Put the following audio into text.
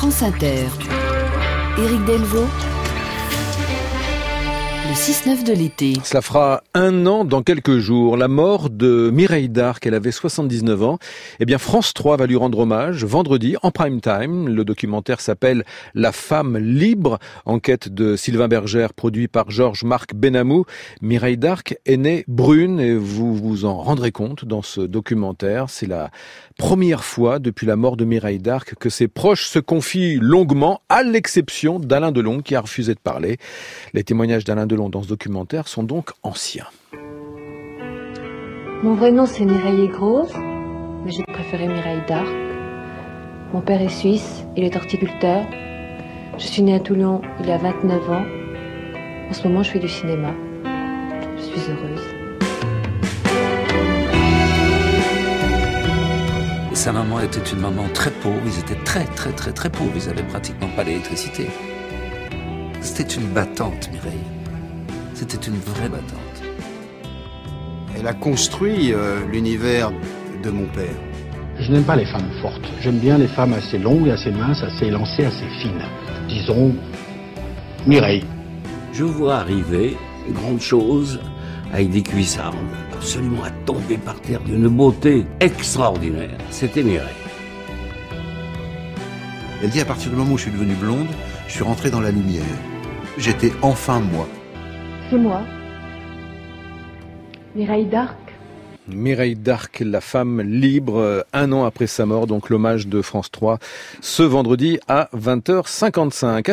France Inter. Éric Delvaux. Le 6-9 de l'été. Cela fera un an dans quelques jours. La mort de Mireille Darc, elle avait 79 ans. Eh bien, France 3 va lui rendre hommage vendredi en prime time. Le documentaire s'appelle La femme libre, enquête de Sylvain Bergère, produit par Georges-Marc Benamou. Mireille Darc est née brune et vous vous en rendrez compte dans ce documentaire. C'est la première fois depuis la mort de Mireille Darc que ses proches se confient longuement, à l'exception d'Alain Delon qui a refusé de parler. Les témoignages d'Alain Delon dans ce documentaire sont donc anciens. Mon vrai nom c'est Mireille Grosse, mais j'ai préféré Mireille Darc. Mon père est suisse, il est horticulteur. Je suis née à Toulon il y a 29 ans. En ce moment, je fais du cinéma. Je suis heureuse. Sa maman était une maman très pauvre, ils étaient très très très très pauvres, ils avaient pratiquement pas d'électricité. C'était une battante, Mireille. C'était une vraie battante. Elle a construit euh, l'univers de mon père. Je n'aime pas les femmes fortes. J'aime bien les femmes assez longues, assez minces, assez élancées, assez fines. Disons, Mireille. Je vois arriver une grande chose avec des cuissardes, absolument à tomber par terre d'une beauté extraordinaire. C'était Mireille. Elle dit à partir du moment où je suis devenue blonde, je suis rentré dans la lumière. J'étais enfin moi. C'est moi. Mireille Darc. Mireille Darc, la femme libre, un an après sa mort, donc l'hommage de France 3, ce vendredi à 20h55.